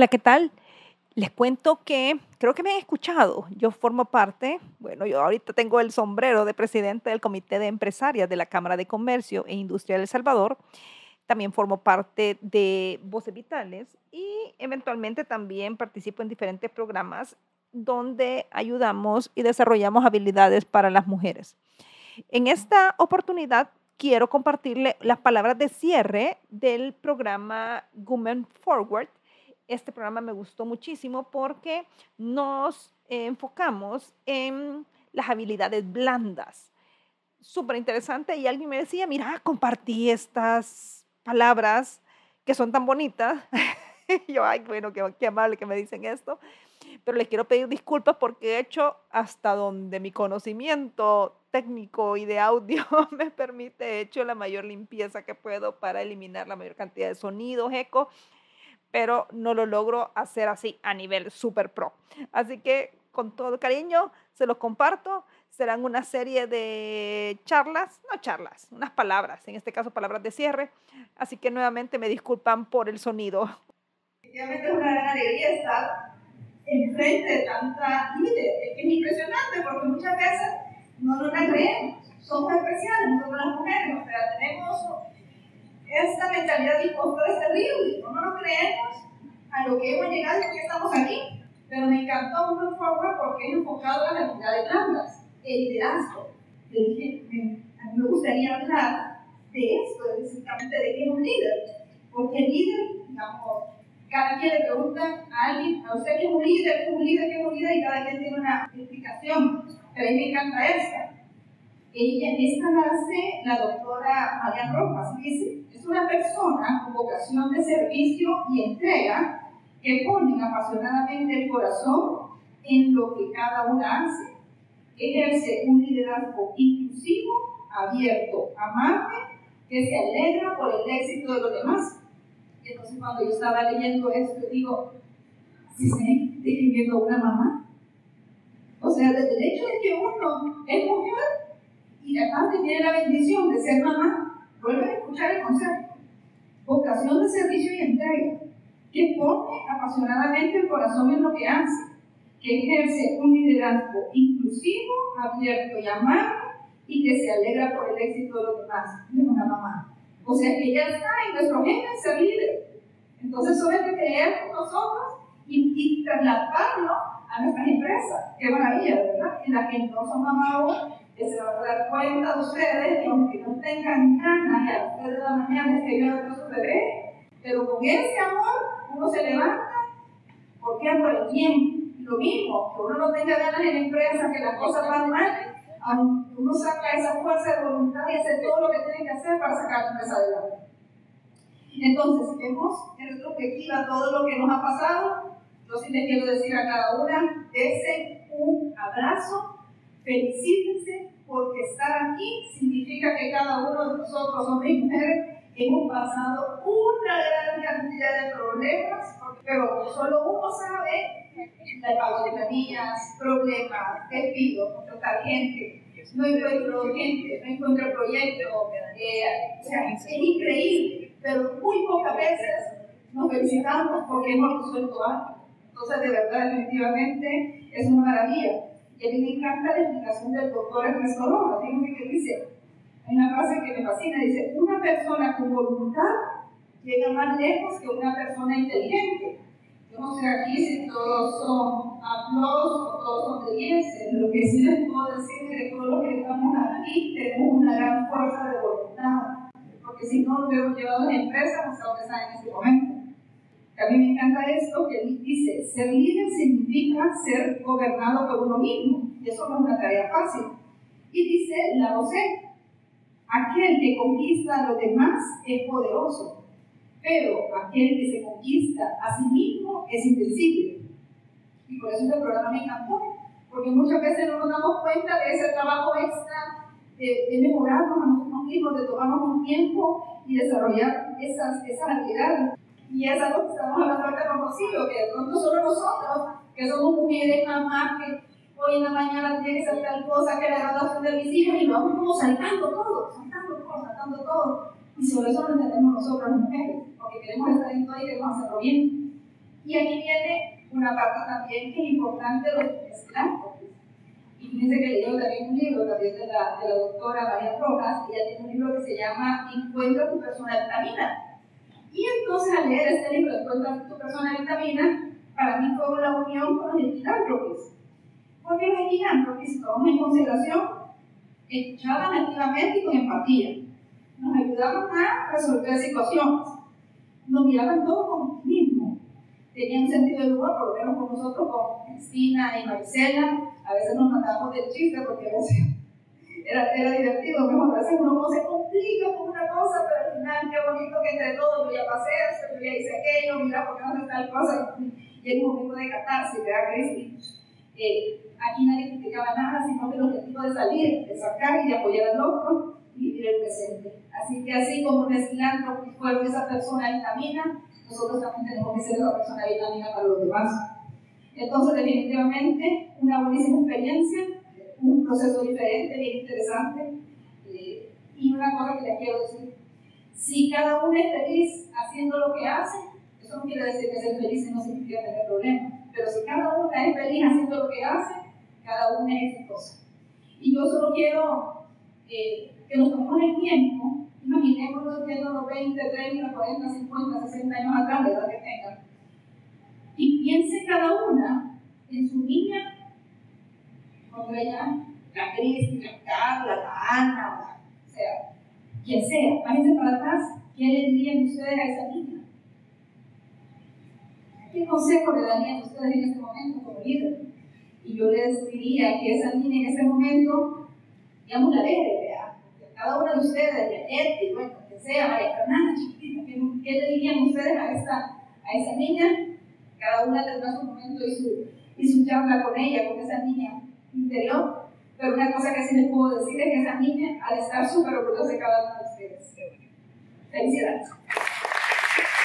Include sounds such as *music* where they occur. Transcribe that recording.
Hola, ¿qué tal? Les cuento que creo que me han escuchado. Yo formo parte, bueno, yo ahorita tengo el sombrero de presidente del Comité de Empresarias de la Cámara de Comercio e Industria de El Salvador. También formo parte de Voces Vitales y eventualmente también participo en diferentes programas donde ayudamos y desarrollamos habilidades para las mujeres. En esta oportunidad quiero compartirle las palabras de cierre del programa Women Forward este programa me gustó muchísimo porque nos enfocamos en las habilidades blandas. Súper interesante y alguien me decía, mira, compartí estas palabras que son tan bonitas. *laughs* yo, ay, bueno, qué, qué amable que me dicen esto. Pero les quiero pedir disculpas porque he hecho hasta donde mi conocimiento técnico y de audio *laughs* me permite, he hecho la mayor limpieza que puedo para eliminar la mayor cantidad de sonidos, eco pero no lo logro hacer así a nivel super pro. Así que con todo cariño se los comparto. Serán una serie de charlas, no charlas, unas palabras, en este caso palabras de cierre. Así que nuevamente me disculpan por el sonido. Efectivamente es una gran alegría estar enfrente de tanta líder. Es impresionante porque muchas veces no nos la creemos. Somos especiales, nosotros las mujeres, o sea, tenemos esta mentalidad de impostor es terrible. No nos creemos a lo que hemos llegado y por qué estamos aquí. Pero me encantó un Forward porque es enfocado en las habilidades blandas, el liderazgo. Le dije, a mí me gustaría hablar de esto, exactamente de qué es un líder. Porque el líder, digamos, cada quien le pregunta a alguien, a usted qué es un líder, qué es un líder, qué es un líder, y cada quien tiene una explicación. Pero a mí me encanta esta. Ella, esta la hace la doctora María Rojas, dice, es una persona con vocación de servicio y entrega que pone apasionadamente el corazón en lo que cada una hace. Ejerce un liderazgo inclusivo, abierto, amable, que se alegra por el éxito de los demás. Y entonces cuando yo estaba leyendo esto, digo, ¿si estoy describiendo una mamá? O sea, desde el hecho de que uno es mujer, y aparte tiene la bendición de ser mamá, vuelve a escuchar el consejo. Vocación de servicio y entrega, que pone apasionadamente el corazón en lo que hace, que ejerce un liderazgo inclusivo, abierto y amable, y que se alegra por el éxito de los demás, de una mamá. O sea que ya está en nuestro gen ser líder. Entonces solo hay que creer con nosotros y, y trasladarlo a nuestras empresas. Qué maravilla, ¿verdad? En la que no son mamás que se van a dar cuenta ustedes que aunque no tengan ganas a las 3 de la mañana escribir otro su bebé, pero con ese amor uno se levanta porque es por el bien. Lo mismo, que uno no tenga ganas en la empresa, que las cosas van mal, uno saca esa fuerza de voluntad y hace todo lo que tiene que hacer para sacar la empresa adelante. Entonces, vemos en retrospectiva todo lo que nos ha pasado. Yo sí les quiero decir a cada una, desen un abrazo felicítense porque estar aquí significa que cada uno de nosotros, hombres y mujeres, hemos pasado una gran cantidad de problemas, pero solo uno sabe la pago de planillas, problemas, despido, contratar gente, no encuentro gente, no encuentro proyecto, eh, o sea, es increíble, pero muy pocas veces nos felicitamos porque hemos resuelto algo. Entonces, de verdad, definitivamente, es una maravilla. Mí me encanta la explicación del doctor Ernesto Rojas. Fíjense que dice, hay una frase que me fascina, dice, una persona con voluntad llega más lejos que una persona inteligente. Yo no sé aquí si todos son aplausos o todos son 10. Lo que sí les puedo decir es que todos los que estamos aquí tenemos una gran fuerza de voluntad. Porque si no, lo hubiéramos llevado las empresas hasta donde están en este momento. A mí me encanta esto que dice, ser líder significa ser gobernado por uno mismo. Y eso no es una tarea fácil. Y dice la docente, aquel que conquista a los demás es poderoso, pero aquel que se conquista a sí mismo es invencible. Y por eso este programa me encantó, porque muchas veces no nos damos cuenta de ese trabajo extra de, de mejorarnos a nosotros mismos, de tomarnos un tiempo y desarrollar esas, esas habilidades. Y es algo que estamos hablando ahorita con Rocío, que de pronto solo nosotros, que somos mujeres, mamás, que hoy en la mañana tiene que ser tal cosa, que la graduación de mis hijos, y vamos como saltando todo, saltando todo, saltando todo. Y sobre eso lo entendemos nosotros mujeres, porque queremos estar en todo y queremos hacerlo bien. Y aquí viene una parte también que es importante, los estudiantes. Y fíjense que leí también un libro también de la, de la doctora María Rojas, ella tiene un libro que se llama Encuentra tu persona vitamina. Y entonces al leer este libro, Encuentra tu persona vitamina, para mí fue una unión con los equilántropes. Porque los equilántropes, tomamos en consideración, escuchaban activamente y con empatía. Nos ayudaban a resolver situaciones. Nos miraban todos como mismo. Tenían un sentido de humor, por lo menos con nosotros, con Cristina y Marcela. A veces nos matamos del chiste porque era, *laughs* era divertido, mejor a complica con una cosa, pero al final qué bonito que entre todos yo ya pasé esto, yo ya hice aquello, mira por qué no hace tal cosa, y es un momento de catarse, ¿verdad, Cristi? Eh, aquí nadie criticaba nada, sino que el objetivo de salir, de sacar y de apoyar al otro y vivir el presente. Así que así como un filantro fueron esa persona vitamina, nosotros también tenemos que ser esa persona vitamina para los demás. Entonces, definitivamente, una buenísima experiencia, un proceso diferente, bien interesante. Eh, y una cosa que les quiero decir, si cada uno es feliz haciendo lo que hace, eso no quiere decir que ser feliz no significa tener problemas, pero si cada uno es feliz haciendo lo que hace, cada uno es exitoso. Y yo solo quiero eh, que nos tomemos el tiempo, imaginémonos viendo los 20, 30, 40, 50, 60 años atrás, de edad que tengan, y piense cada una en su niña, cuando ella, la Cristi, la Carla, la Ana, o sea, quien sea, váyanse para atrás, ¿qué le dirían ustedes a esa niña? ¿Qué consejo le darían ustedes en este momento como líder? Y yo les diría que esa niña en ese momento, digamos, la deje, cada una de ustedes, de y bueno, que sea, María Fernanda, chiquitita, ¿qué, le dirían ustedes a esa, a esa niña? Cada una tendrá su momento y su, y su charla con ella, con esa niña interior. Pero una cosa que sí les puedo decir es que esa niña ha de estar súper orgullosa de cada una de ustedes. Felicidades.